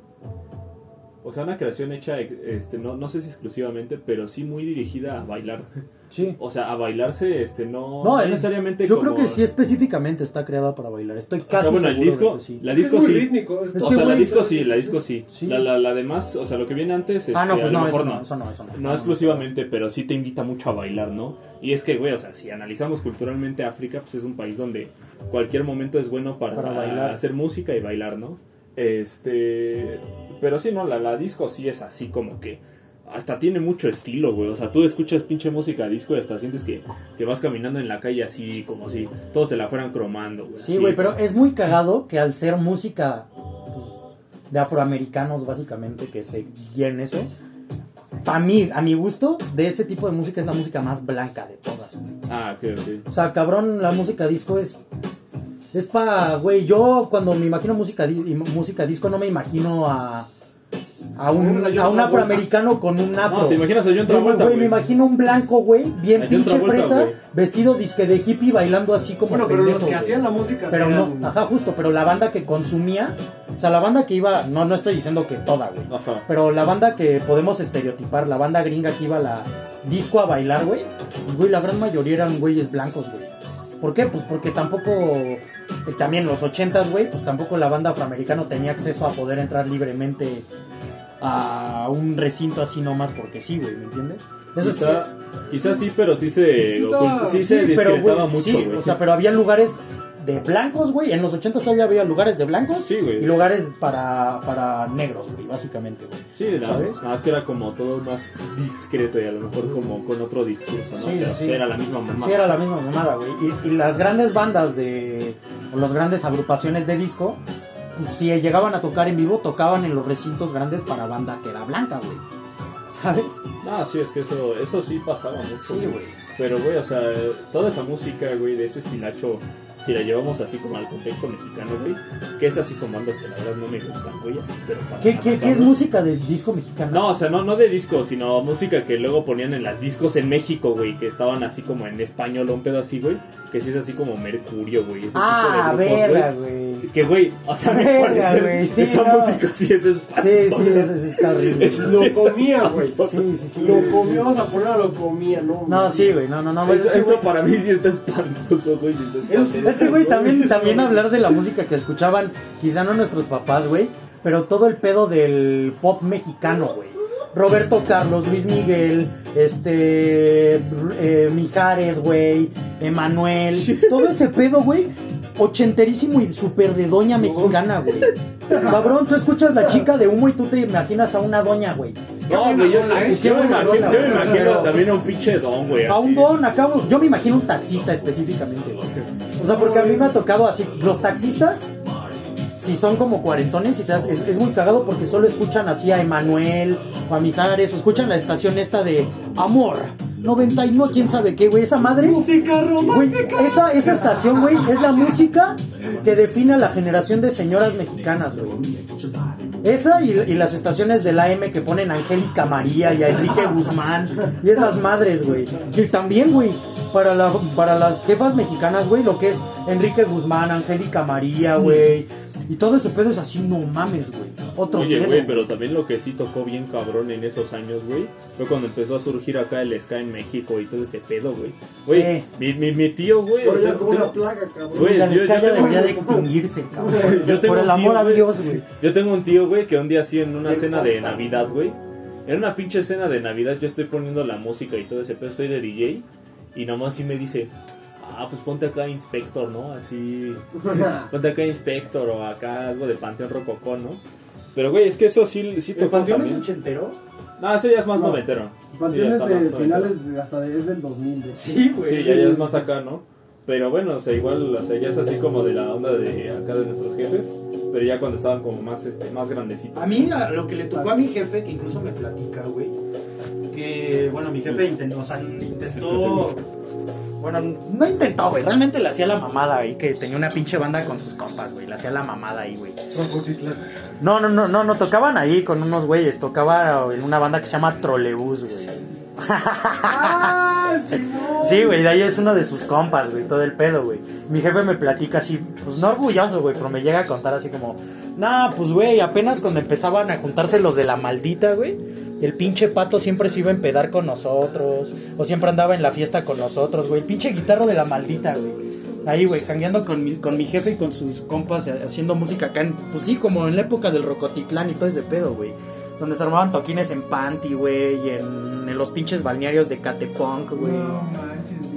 o sea, una creación hecha, este, no, no sé si exclusivamente, pero sí muy dirigida a bailar. Sí. O sea, a bailarse, este, no, No, no necesariamente Yo como- creo que sí específicamente está creada para bailar. Estoy O casi sea, bueno, el disco, de que sí. la Es que disco es muy sí. rítmico, es Es o sea, la disco sí, la disco sí. Sí. La, la, la demás, o sea, lo que viene antes, Ah, no, este, pues a lo no, mejor eso no, eso no, eso no. No exclusivamente, pero sí te invita mucho a bailar, ¿no? Y es que, güey, o sea, si analizamos culturalmente África, pues es un país donde cualquier momento es bueno para, Para bailar. hacer música y bailar, ¿no? Este. Pero sí, no, la, la disco sí es así como que. Hasta tiene mucho estilo, güey. O sea, tú escuchas pinche música disco y hasta sientes que, que vas caminando en la calle así, como si todos te la fueran cromando, güey. Sí, güey, pero es muy cagado que al ser música pues, de afroamericanos, básicamente, que se guía en eso, a mí, a mi gusto, de ese tipo de música es la música más blanca de todas, güey. Ah, ok, ok. O sea, cabrón, la música disco es. Es pa, güey, yo cuando me imagino música, música disco no me imagino a. A un, a un afroamericano con un afro. No, te imaginas a John Travolta, güey, me imagino un blanco, güey, bien A pinche Travolta, fresa, güey. vestido disque de hippie bailando así como Bueno, pero los que hacían la música Pero eran- no, ajá, justo, pero la banda que consumía, o sea, la banda que iba, no, no estoy diciendo que toda, güey, Ajá. pero la banda que podemos estereotipar, la banda gringa que iba a la disco a bailar, güey, güey, la gran mayoría eran güeyes blancos, güey. ¿Por qué? Pues porque tampoco, eh, también los ochentas, güey, pues tampoco la banda afroamericana tenía acceso a poder entrar libremente a un recinto así nomás porque sí, güey, ¿me entiendes? Eso es Quizá, quizá sí, pero sí se, Sí está- sí Sí, se pero, discretaba güey, mucho, sí, güey. o sea, pero había lugares de blancos, güey. En los 80 todavía había lugares de blancos Sí, güey. y lugares para, para negros, güey, básicamente, güey. Sí, nada más, ¿Sabes? nada más que era como todo más discreto y a lo mejor como con otro discurso, ¿no? Sí, Pero sí. era la misma mamá. Sí, era la misma mamada, güey. Y, y las grandes bandas de. o las grandes agrupaciones de disco, pues si llegaban a tocar en vivo, tocaban en los recintos grandes para banda que era blanca, güey. ¿Sabes? Ah, sí, es que eso, eso sí pasaba mucho. Sí, güey. Pero, güey, o sea, toda esa música, güey, de ese estilacho, si la llevamos así como al contexto mexicano, güey, que esas sí son bandas que la verdad no me gustan, güey, así, pero para ¿Qué, nada, qué, qué es música de disco mexicano? No, o sea, no, no de disco, sino música que luego ponían en las discos en México, güey, que estaban así como en español un pedo así, güey, que sí es así como Mercurio, güey, ese Ah, tipo de grupos, verga, güey. Que, güey, o sea, me Verga, parece güey, sí, esa no. música sí es espantosa. Sí, sí, eso sí está horrible. Eso Lo sí comía, güey. Sí, sí, sí. Lo comía, vamos a ponerlo, lo comía, ¿no? No, sí, güey, no, no, no. Eso, es que, eso güey, para mí sí está espantoso, güey. sí está espantoso. Es que, güey, también, también hablar de la música que escuchaban, quizá no nuestros papás, güey, pero todo el pedo del pop mexicano, güey. Roberto Carlos, Luis Miguel, este, eh, Mijares, güey, Emanuel, todo ese pedo, güey, ochenterísimo y súper de doña mexicana, güey. Cabrón, tú escuchas la chica de humo y tú te imaginas a una doña, güey. No, güey, yo, yo me imagino, yo me imagino también a un pinche don, güey. A un don, acabo. Yo me imagino un taxista específicamente, güey. O sea, porque a mí me ha tocado así. Los taxistas, si son como cuarentones, y te das- es, es muy cagado porque solo escuchan así a Emanuel o a Mijares, o escuchan la estación esta de Amor. 91, quién sabe qué, güey. Esa madre. Música Güey, romántica. esa, esa estación, güey, es la música que define a la generación de señoras mexicanas, güey. Esa y, y las estaciones del AM que ponen a Angélica María y a Enrique Guzmán y esas madres, güey. Y también, güey, para, la, para las jefas mexicanas, güey, lo que es Enrique Guzmán, Angélica María, güey. Y todo ese pedo es así, no mames, güey. Otro Oye, güey, pero también lo que sí tocó bien cabrón en esos años, güey, fue cuando empezó a surgir acá el ska en México y todo ese pedo, güey. Güey, Sí. mi, mi, mi tío, güey, Pero ya es tengo- como una plaga, cabrón. Güey, la yo- yo descarga tengo- debería de extinguirse, cabrón. Yo tengo Por el un tío, amor a güey. Dios, güey. Yo tengo un tío, güey, que un día así en una El cena de. Navidad, güey. En una pinche cena de Navidad yo estoy poniendo la música y todo ese pedo, estoy de DJ. Y nomás sí me dice, ah, pues ponte acá Inspector, ¿no? Así, ponte acá Inspector o acá algo de Panteón Rococó, ¿no? Pero, güey, es que eso sí, sí ¿El panteón es ochentero? No, ese ya es más No. noventero. Sí, ya Panteones está más de finales de hasta de, es del 2000. de- Sí, güey. Sí, ya, ya es más acá, ¿no? Pero bueno, o sea, igual, o sea, ya es así como de la onda de acá de nuestros jefes. Pero ya cuando estaban como más, este, más grandecitos. A mí, a lo que le tocó a mi jefe, que incluso me platica, güey, que, bueno, mi jefe intentó, o sea, intentó, bueno, no intentó, güey, realmente le hacía la mamada ahí, que tenía una pinche banda con sus compas, güey, le hacía la mamada ahí, güey. No, no, no, no, no, tocaban ahí con unos güeyes, tocaba en una banda que se llama Trolebús, güey. Sí, güey, de ahí es uno de sus compas, güey, todo el pedo, güey. Mi jefe me platica así, pues no orgulloso, güey, pero me llega a contar así como, nah, pues, güey, apenas cuando empezaban a juntarse los de la maldita, güey, el pinche pato siempre se iba a empedar con nosotros, o siempre andaba en la fiesta con nosotros, güey, el pinche guitarro de la maldita, güey. Ahí, güey, jangueando con mi, con mi jefe y con sus compas, eh, haciendo música acá, en, pues sí, como en la época del Rocotitlán y todo ese pedo, güey. Donde se armaban toquines en Panty, güey, y en, en los pinches balnearios de Catepunk, güey.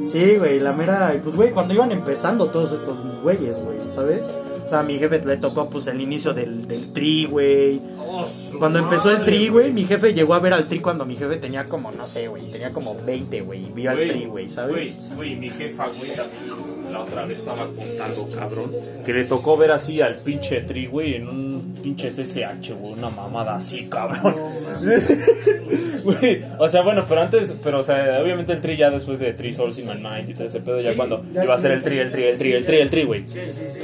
Sí, güey, la mera. y Pues, güey, cuando iban empezando todos estos güeyes, güey, ¿sabes? O sea, a mi jefe le tocó, pues, el inicio del, del tri, güey. Cuando empezó el tri, güey, mi jefe llegó a ver al tri cuando mi jefe tenía como, no sé, güey, tenía como 20, güey, y vio al tri, güey, ¿sabes? Güey, güey, mi jefa, güey, también la otra vez estaba contando, cabrón, que le tocó ver así al pinche tri, güey, en un pinche SSH, güey, una mamada así, cabrón. Güey, o sea, bueno, pero antes, pero, o sea, obviamente el tri ya después de Tri Souls in My Mind y todo ese pedo, ya Sí, cuando ya iba a ser el tri, el tri, el tri, el tri, el tri, güey. Sí, sí, sí.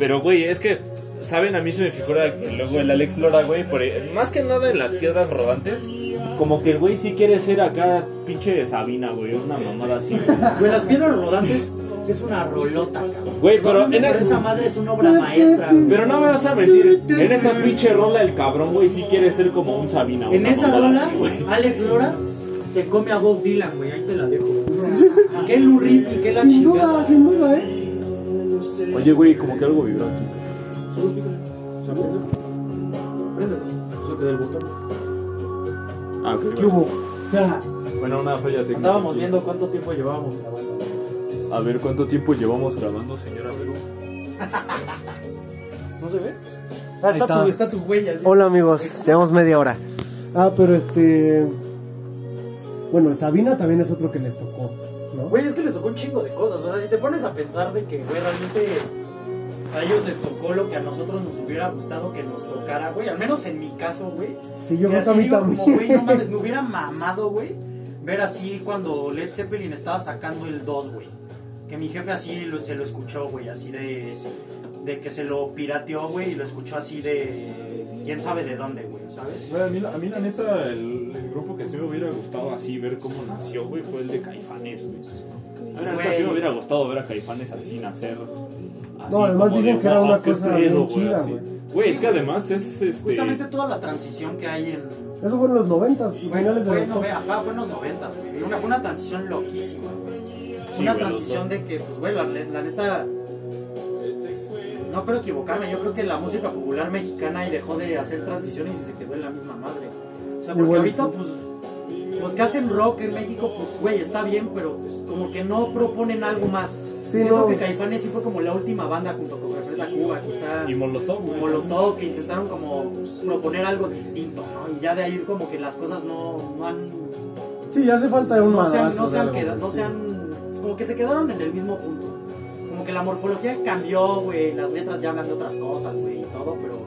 Pero, güey, es que, ¿saben? A mí se me figura que luego el Alex Lora, güey, por ahí- más que nada en las piedras rodantes, como que el güey sí quiere ser acá pinche Sabina, güey, una mamada así. güey. Las piedras rodantes es una rolota, cabrón. Güey, pero en el- esa madre es una obra maestra, güey. Pero no me vas a mentir, en esa pinche rola el cabrón, güey, sí quiere ser como un Sabina, En una esa rola, así, güey. Alex Lora se come a Bob Dylan, güey. Ahí te la dejo. Qué lurid y qué la Sin duda, chingada. sin duda, ¿eh? Oye, güey, como que algo vibró aquí. Ah, ok, ¿Qué güey. hubo? Ya. Bueno, una falla técnica. Estábamos viendo cuánto tiempo llevábamos grabando. A ver, ¿cuánto tiempo llevamos grabando, señora Vero? ¿No se ve? Ah, está, está. Tu, está tu huella. ¿sí? Hola amigos, llevamos media hora. Ah, pero este. Bueno, Sabina también es otro que les tocó. Güey, es que les tocó un chingo de cosas. O sea, si te pones a pensar de que, güey, realmente a ellos les tocó lo que a nosotros nos hubiera gustado que nos tocara, güey. Al menos en mi caso, güey. Sí, yo creo que como, güey, no mames, me hubiera mamado, güey. Ver así cuando Led Zeppelin estaba sacando el 2, güey. Que mi jefe así lo- se lo escuchó, güey, así de. De que se lo pirateó, güey, y lo escuchó así de. Quién sabe de dónde, güey, ¿sabes? Güey, a, mí, la- a mí la neta, el, el grupo que sí me hubiera gustado así ver cómo nació, güey, fue el de Caifanes, güey. A mí la neta sí me hubiera gustado ver a Caifanes así nacer. Así No, además como dicen de, que era "Guau, una cosa pedo, bien güey", chida, güey. Güey, es que además es este. Justamente toda la transición que hay en. Eso fue en los noventas, Fue, finales de fue, los no, ve, ajá, fue en los 90, güey. Una, fue una transición loquísima, güey. Sí, una güey, transición los de que, pues, güey, la, la neta. No creo equivocarme, yo creo que la música popular mexicana y dejó de hacer transiciones y se quedó en la misma madre. O sea, porque ahorita, sí. pues, los que hacen rock en México, pues, güey, está bien, pero como que no proponen algo más. Sí, Siento no. que Caifanes sí fue como la última banda junto con Café Tacuba, quizá. Y Molotov, güey. Molotov, que intentaron como proponer algo distinto, ¿no? Y ya de ahí como que las cosas no, no han Sí, ya hace falta un no se han, madrazo no se han quedado, no se han, es como que se quedaron en el mismo punto. Como que la morfología cambió, güey, las letras ya hablan de otras cosas, güey, y todo, pero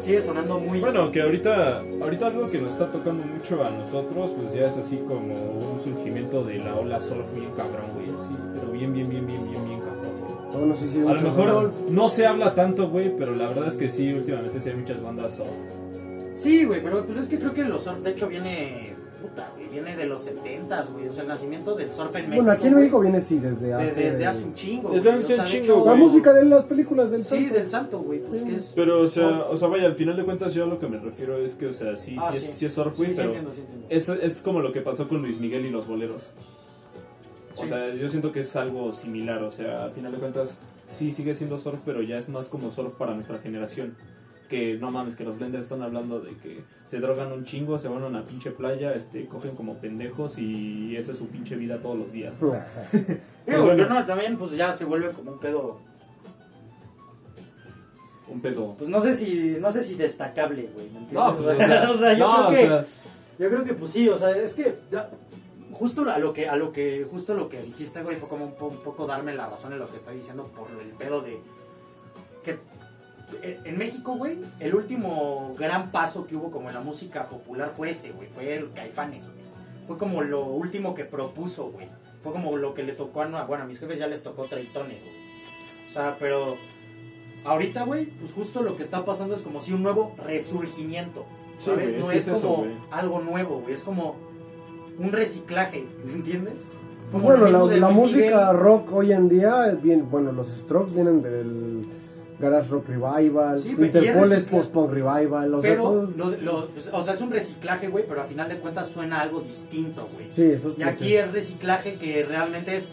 sigue sonando muy... Bueno, que ahorita, ahorita algo que nos está tocando mucho a nosotros, pues ya es así como un surgimiento de la ola surf bien cabrón, güey, así, pero bien, bien, bien, bien, bien, bien cabrón, güey. Bueno, sí, sí, A lo mejor no se habla tanto, güey, pero la verdad es que sí, últimamente sí hay muchas bandas surf. Sí, güey, pero pues es que creo que los surf, de hecho, viene, viene de los 70s, güey, o sea, el nacimiento del surf en México. Bueno, aquí en güey, México viene sí, desde de- hace... desde hace un chingo, Desde hace un chingo, hecho, La música de las películas del Sí, santo. del santo, güey, pues que es... Pero, o sea, o sea, vaya, al final de cuentas yo a lo que me refiero es que, o sea, sí, Ah, sí, es, sí. sí es surf, güey, Sí, sí pero entiendo, sí entiendo. es, es como lo que pasó con Luis Miguel y los boleros. O Sí. sea, yo siento que es algo similar, o sea, al final de cuentas sí sigue siendo surf, pero ya es más como surf para nuestra generación. Que no mames, que los blenders están hablando de que se drogan un chingo, se van a una pinche playa, este, cogen como pendejos y esa es su pinche vida todos los días. Pero bueno. no, también pues ya se vuelve como un pedo Un pedo. Pues no sé si, no sé si destacable, güey, ¿me entiendes? No, pues, o sea, O sea, yo no, creo que, o sea, yo creo que pues sí, o sea, es que ya, justo a lo que, a lo que, justo lo que dijiste, güey, fue como un, po- un poco darme la razón en lo que estoy diciendo por el pedo de que en México, güey, el último gran paso que hubo como en la música popular fue ese, güey, fue el Caifanes, güey. Fue como lo último que propuso, güey. Fue como lo que le tocó a, bueno, a mis jefes ya les tocó Treitones, güey. O sea, pero ahorita, güey, pues justo lo que está pasando es como si un nuevo resurgimiento, ¿sabes? no es, como algo nuevo, güey, es como un reciclaje, ¿me entiendes? Como Bueno, la, música Miguel. rock hoy en día, bien, bueno, los Strokes vienen del Garage Rock Revival, Sí, Interpol es recicla- post-punk revival, o sea, Pero, todo- lo- lo- o sea, es un reciclaje, güey, pero a final de cuentas suena algo distinto, güey. Sí, eso es Y aquí es reciclaje que realmente es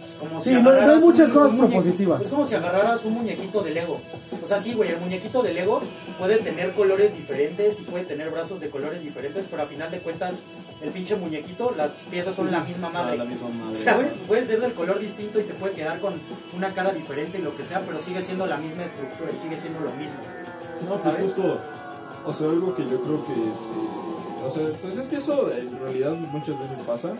pues, como Sí, si no- hay muchas un- cosas un muñe- propositivas. Es como si agarraras un muñequito de Lego. O sea, sí, güey, el muñequito de Lego puede tener colores diferentes y puede tener brazos de colores diferentes, pero a final de cuentas, el pinche muñequito, las piezas son la misma madre. La misma madre. ¿Sabes? Puede ser del color distinto y te puede quedar con una cara diferente y lo que sea, pero sigue siendo la misma estructura y sigue siendo lo mismo. No, pues ¿sabes? justo, o sea, algo que yo creo que, este, o sea, pues es que eso en realidad muchas veces pasa,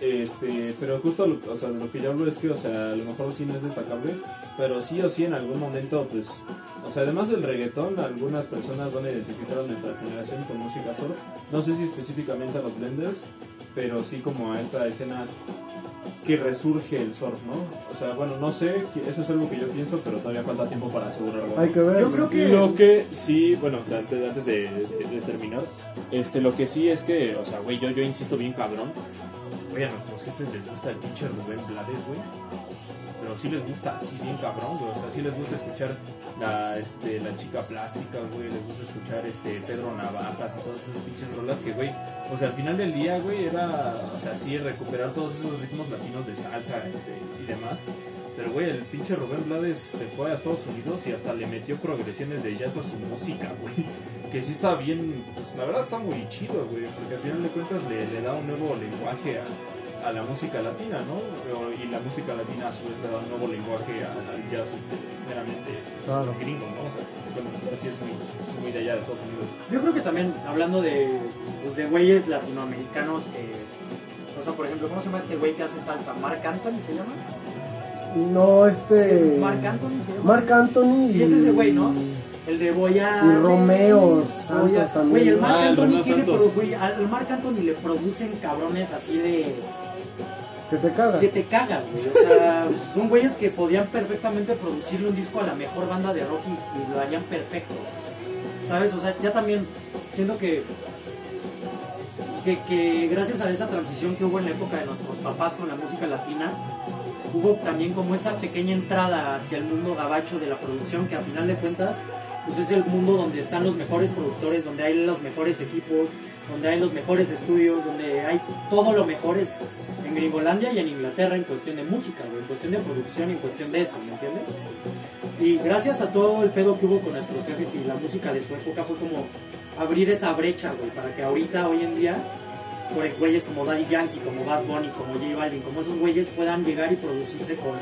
este, pero justo, lo, o sea, lo que yo hablo es que, o sea, a lo mejor sí no es destacable, pero sí o sí en algún momento, pues, o sea, además del reggaetón, algunas personas van a identificar a nuestra generación con música surf, no sé si específicamente a los blenders, pero sí como a esta escena que resurge el surf, ¿no? O sea, bueno, no sé, eso es algo que yo pienso, pero todavía falta tiempo para asegurarlo. hay que ver. Yo creo que- Lo que sí, bueno, o sea, antes, antes de, de- de terminar, este, lo que sí es que, o sea, güey, yo, yo insisto bien cabrón. Güey, a nuestros jefes les gusta el pinche Rubén Blades, güey. Pero sí les gusta así bien cabrón, güey. O sea, sí les gusta escuchar la, este, la chica plástica, güey. Les gusta escuchar este Pedro Navajas y todas esas pinches rolas que, güey. O sea, al final del día, güey, era, o sea, sí recuperar todos esos ritmos latinos de salsa, este, y demás. Pero, güey, el pinche Rubén Blades se fue a Estados Unidos y hasta le metió progresiones de jazz a su música, güey. Que sí está bien, pues la verdad está muy chido, güey. Porque al final de cuentas le, le da un nuevo lenguaje a, a la música latina, ¿no? Y la música latina a su vez le da un nuevo lenguaje al, jazz este, meramente pues, Claro. gringo, ¿no? O sea, bueno, así es muy, muy de allá de Estados Unidos. Yo creo que también, hablando de, pues, de güeyes latinoamericanos, eh, o sea, por ejemplo, ¿cómo se llama este güey que hace salsa? ¿Mark Anthony se llama? No, este. ¿Es Mark Anthony se llama? Marc Anthony. Sí, es ese güey, ¿no? El de voy a... Y Romeo Santos también. Güey, el Marc Ah, Anthony Romeo tiene... Santos. pero, güey, al Marc Anthony le producen cabrones así de... Que te cagas. Que te cagas, güey. O sea, son güeyes que podían perfectamente producirle un disco a la mejor banda de rock y, y lo harían perfecto. ¿Sabes? O sea, ya también siento que, que, que gracias a esa transición que hubo en la época de nuestros papás con la música latina, hubo también como esa pequeña entrada hacia el mundo gabacho de la producción que a final de cuentas pues es el mundo donde están los mejores productores, donde hay los mejores equipos, donde hay los mejores estudios, donde hay todo lo mejor en Gringolandia y en Inglaterra en cuestión de música, en cuestión de producción en cuestión de eso, ¿me entiendes? Y gracias a todo el pedo que hubo con nuestros jefes y la música de su época fue como abrir esa brecha, güey, para que ahorita, hoy en día, por güeyes como Daddy Yankee, como Bad Bunny, como J Balvin, como esos güeyes puedan llegar y producirse con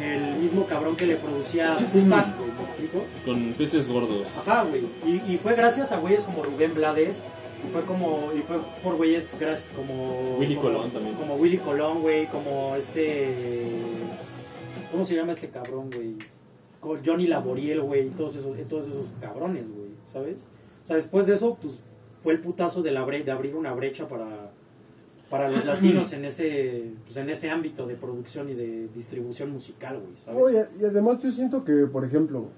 el mismo cabrón que le producía Tupac, güey, ¿me explico? Con peces gordos. Ajá, güey. Y, y fue gracias a güeyes como Rubén Blades. Y fue como. Y fue por güeyes gracias como. Willy como- Colón también. Como Willy Colón, güey. Como este. ¿Cómo se llama este cabrón, güey? Johnny Laboriel, güey. Y todos esos, todos esos cabrones, güey. ¿Sabes? O sea, después de eso, pues fue el putazo de, la bre- de abrir una brecha para. Para los latinos en ese, pues, en ese ámbito de producción y de distribución musical, güey, ¿sabes? Oye, y además yo siento que, por ejemplo,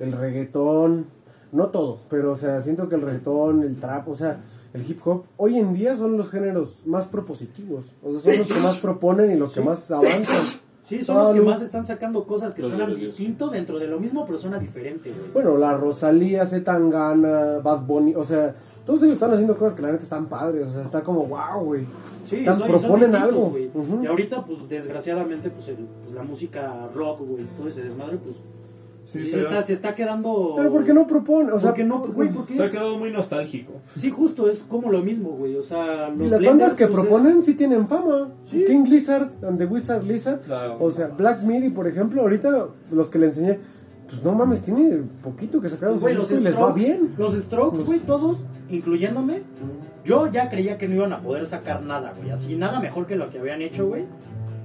el reggaetón, no todo, pero o sea, siento que el reggaetón, el trap, o sea, el hip hop, hoy en día son los géneros más propositivos. O sea, son los que más proponen y los que más avanzan. Sí, son los que más están sacando cosas que suenan distinto dentro de lo mismo, pero suena diferente, güey. Bueno, la Rosalía, Zetangana, Bad Bunny, o sea, todos ellos están haciendo cosas que la neta están padres, o sea, está como wow, güey. sí, están- son- proponen algo. Y ahorita, pues, desgraciadamente, pues, el- pues, la música rock, güey, todo ese desmadre, pues, Sí, se está, se está quedando... Pero ¿por qué no propone? O sea, porque no, güey, porque Se ha quedado muy nostálgico. Sí, justo, es como lo mismo, güey, o sea... y los las blenders, bandas que pues, es- proponen sí tienen fama. Sí. King Lizard and the Wizard Lizard. O sea, Black Midi, por ejemplo, ahorita los que le enseñé, pues no mames, tiene poquito que sacaron Pues, los y les va Strokes, bien. Los Strokes, güey, todos, incluyéndome, yo ya creía que no iban a poder sacar nada, güey. Así, nada mejor que lo que habían hecho, güey.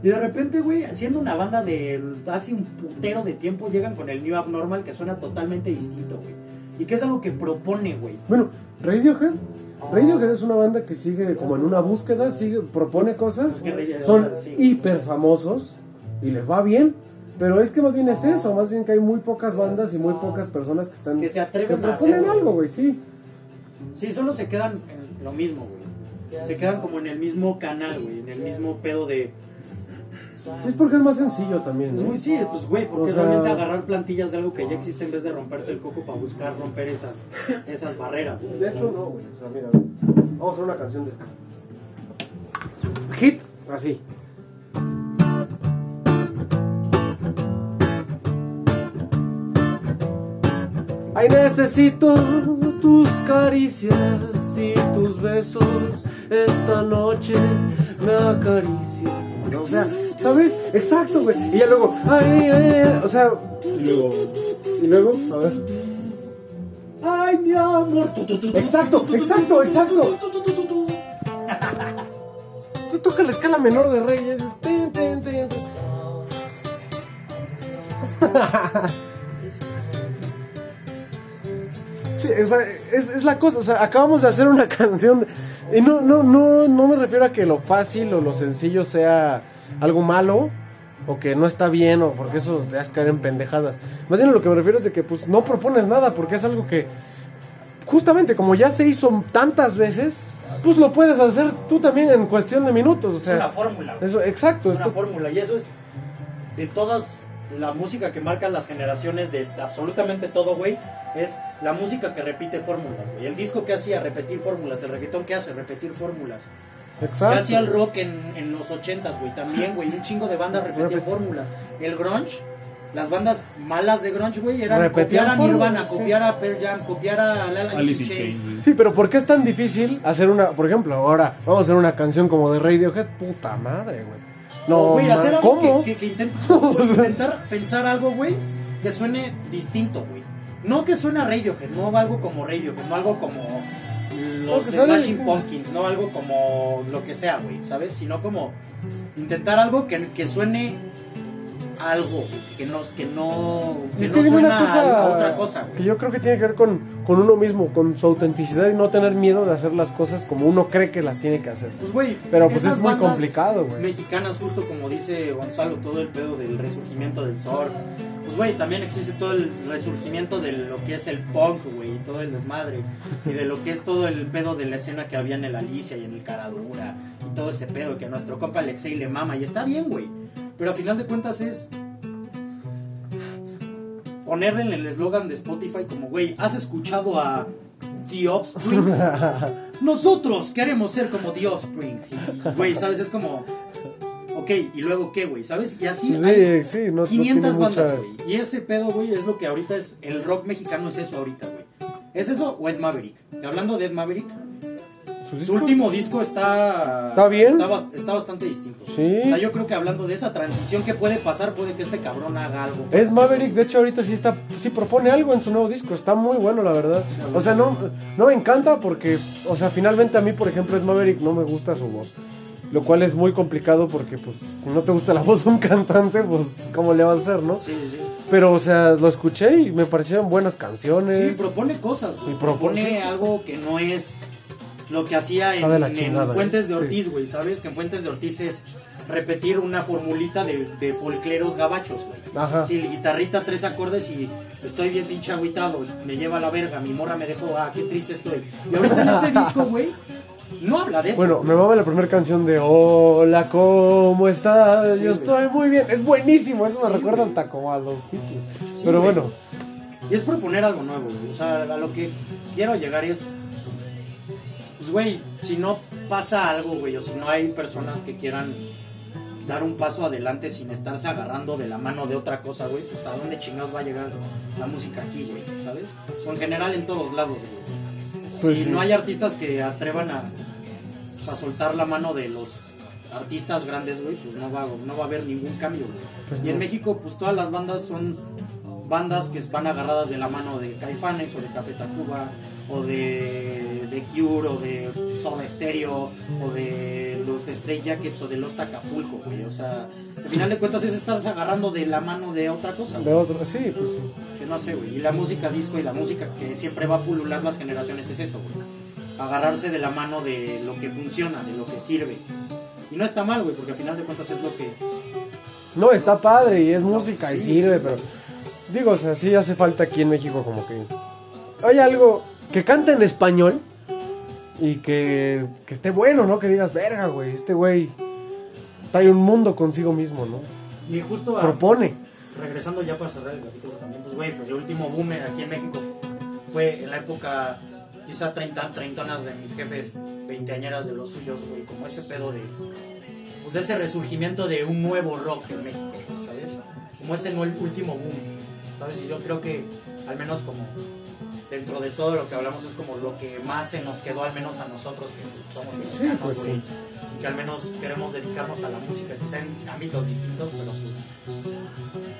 Y de repente, güey, siendo una banda de hace un putero de tiempo, llegan con el New Abnormal que suena totalmente distinto, güey. Y que es algo que propone, güey. Bueno, Radiohead. Radiohead es una banda que sigue como en una búsqueda, sigue, propone cosas, Es que Radiohead, son sí. hiper famosos y les va bien. Pero es que más bien es eso, más bien que hay muy pocas bandas y muy pocas personas que están Que se atreven que a proponen hacerlo. algo, güey, sí. Sí, solo se quedan en lo mismo, güey. Se quedan como en el mismo canal, güey. En el mismo pedo de. Es porque es más sencillo también. Es ¿no? muy, sí, pues, güey, porque O sea- realmente agarrar plantillas de algo que ya existe en vez de romperte el coco para buscar romper esas, esas barreras, güey. De hecho, no, güey. O sea, mira, vamos a hacer una canción de esta. Hit, así. Ay, necesito tus caricias y tus besos. Esta noche me acarician. O sea, ¿sabes? Exacto, güey. Y ya luego, ay, ay, ay, o sea, Y luego. y luego, a ver. Ay, mi amor. Exacto, exacto, exacto. Se toca la escala menor de Reyes. Sí, o sea, es, es la cosa, o sea, acabamos de hacer una canción de- y no, no, no, no me refiero a que lo fácil o lo sencillo sea algo malo o que no está bien o porque eso te hace caer en pendejadas. Más bien a lo que me refiero es de que pues no propones nada porque es algo que justamente como ya se hizo tantas veces, pues lo puedes hacer tú también en cuestión de minutos, o Es una sea, fórmula, güey. eso exacto, Es una esto- fórmula. Y eso es de todas la música que marcan las generaciones de absolutamente todo, güey. Es la música que repite fórmulas, güey. El disco que hacía repetir fórmulas. El reggaetón que hace repetir fórmulas. Exacto. hacía el rock en, en los ochentas, güey. También, güey. Un chingo de bandas repetían Repet- fórmulas. El grunge las bandas malas de grunge, güey, eran Repetían copiar a fórmulas, Nirvana, sí. copiar a Pearl Jam, copiar a Alice, Alice in in Chains. Sí, pero ¿por qué es tan difícil hacer una, por ejemplo, ahora vamos a hacer una canción como de Radiohead? Puta madre, güey. No, güey, hacer algo ¿cómo? que, que, pues, intentar pensar algo, güey, que suene distinto, güey. No que suene a Radiohead, no algo como Radiohead, no algo como los Smashing. Pumpkins, no algo como lo que sea, güey, ¿sabes? Sino como intentar algo que, que suene algo, que no, que no, que Es no que viene suena cosa a otra cosa, que yo creo que tiene que ver con, con uno mismo, con su autenticidad y no tener miedo de hacer las cosas como uno cree que las tiene que hacer. Pues, güey, Pero, pues, es muy complicado, güey. Mexicanas, justo como dice Gonzalo, todo el pedo del resurgimiento del surf. Pues, güey, también existe todo el resurgimiento de lo que es el punk, güey, y todo el desmadre. Y de lo que es todo el pedo de la escena que había en el Alicia y en el Caradura. Y todo ese pedo que a nuestro compa Alexei le mama. Y está bien, güey. Pero a final de cuentas es ponerle en el eslogan de Spotify como, güey, ¿has escuchado a The Offspring? Nosotros queremos ser como The Offspring. Güey, ¿sabes? Es como... Ok, ¿y luego qué, güey? ¿Sabes? Y así hay Sí, no, no 500 tiene mucha... bandas, güey. Y ese pedo, güey, es lo que ahorita es... El rock mexicano es eso ahorita, güey. ¿Es eso o Ed Maverick? Y hablando de Ed Maverick, ¿Su disco? último disco está... ¿Está bien? Está, bas- está bastante distinto. Sí. O sea, yo creo que hablando de esa transición que puede pasar, puede que este cabrón haga algo. Ed Maverick, de hecho, ahorita sí está, sí propone algo en su nuevo disco, está muy bueno, la verdad. O sea, no, no me encanta porque, o sea, finalmente a mí, por ejemplo, Ed Maverick no me gusta su voz. Lo cual es muy complicado porque, pues, si no te gusta la voz de un cantante, pues, ¿cómo le vas a hacer, no? Sí, sí. Pero, o sea, lo escuché y me parecieron buenas canciones. Sí, propone cosas, güey. Y propone- propone algo que no es lo que hacía en, de Fuentes de. Ortiz, güey. ¿Sabes? Que en Fuentes de Ortiz es repetir una formulita de, de folcleros gabachos, güey. Ajá. Sí, guitarrita, tres acordes y estoy bien pinche agüitado. Me lleva a la verga, mi morra me dejó, ah, qué triste estoy. Y ahorita en este disco, güey, no habla de eso. Bueno, me mama la primera canción de Hola, ¿cómo estás? Sí, Yo estoy muy bien. Es buenísimo, eso me Sí, recuerda hasta como a los Beatles. Sí, Pero bueno, Y es proponer algo nuevo, güey. O sea, a lo que quiero llegar es. Pues, güey, si no pasa algo, güey, o si no hay personas que quieran dar un paso adelante sin estarse agarrando de la mano de otra cosa, güey, pues a dónde chingados va a llegar la música aquí, güey, ¿sabes? O en general en todos lados, güey. Pues si sí. no hay artistas que atrevan a, pues, a soltar la mano de los artistas grandes, güey, pues no va, no va a haber ningún cambio, güey. Pues y en. México, pues todas las bandas son bandas que van agarradas de la mano de Caifanes o de Café Tacuba o de, de Cure o de Soda Stereo o de los Stray Jackets o de los Acapulco, güey. O sea, al final de cuentas es estarse agarrando de la mano de otra cosa, de otro, sí, pues sí. Que no sé, güey. Y la música disco y la música que siempre va a pulular las generaciones es eso, güey. Agarrarse de la mano de lo que funciona, de lo que sirve. Y no está mal, güey, porque al final de cuentas es lo que... No, está padre y es música y sí, sirve, sí. pero digo, o sea, sí hace falta aquí en México como que hay algo que cante en español y que, que esté bueno, ¿no? Que digas, verga, güey, este güey trae un mundo consigo mismo, ¿no? Y justo a- Propone. regresando ya para cerrar el capítulo también, pues güey, pues, el último boomer aquí en México fue en la época quizá 30, treintonas de mis jefes, veinteañeras de los suyos, güey, como ese pedo de pues de ese resurgimiento de un nuevo rock en México, ¿sabes? Como ese nue- último boom, ¿sabes? Y yo creo que al menos como dentro de todo lo que hablamos es como lo que más se nos quedó al menos a nosotros que somos mexicanos, pues güey, sí. y que al menos queremos dedicarnos a la música, quizá en ámbitos distintos, pero pues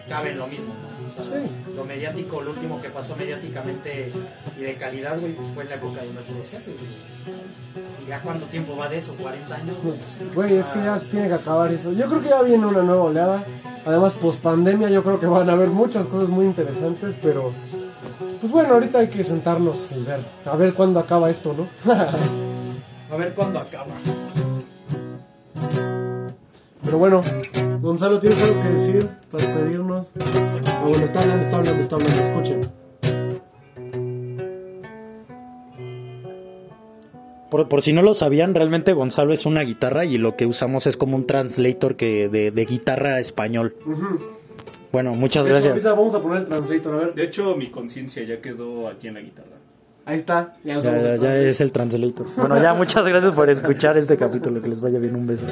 cabe en lo mismo, ¿no? O sea, Sí. lo mediático, lo último que pasó mediáticamente y de calidad, güey, pues fue en la época de nuestros jefes, güey. ¿Y ya cuánto tiempo va de eso? ¿40 años? Güey, es que ya se tiene que acabar eso. Yo creo que ya viene una nueva oleada. Además, post pandemia, yo creo que van a haber muchas cosas muy interesantes, pero pues bueno, ahorita hay que sentarnos y ver, a ver cuándo acaba esto, ¿no? A ver cuándo acaba. Pero bueno, Gonzalo, ¿tienes algo que decir para despedirnos? Ah, bueno, está hablando, está hablando, está hablando, escuchen. Por, por si no lo sabían, realmente Gonzalo es una guitarra y lo que usamos es como un translator que de, de guitarra a español. Bueno, muchas De gracias. vamos a poner el translator, a ver. De hecho, mi conciencia ya quedó aquí en la guitarra. Ahí está, ya Ya, ya- es el translator. Bueno, ya muchas gracias por escuchar este capítulo. Que les vaya bien. Un beso.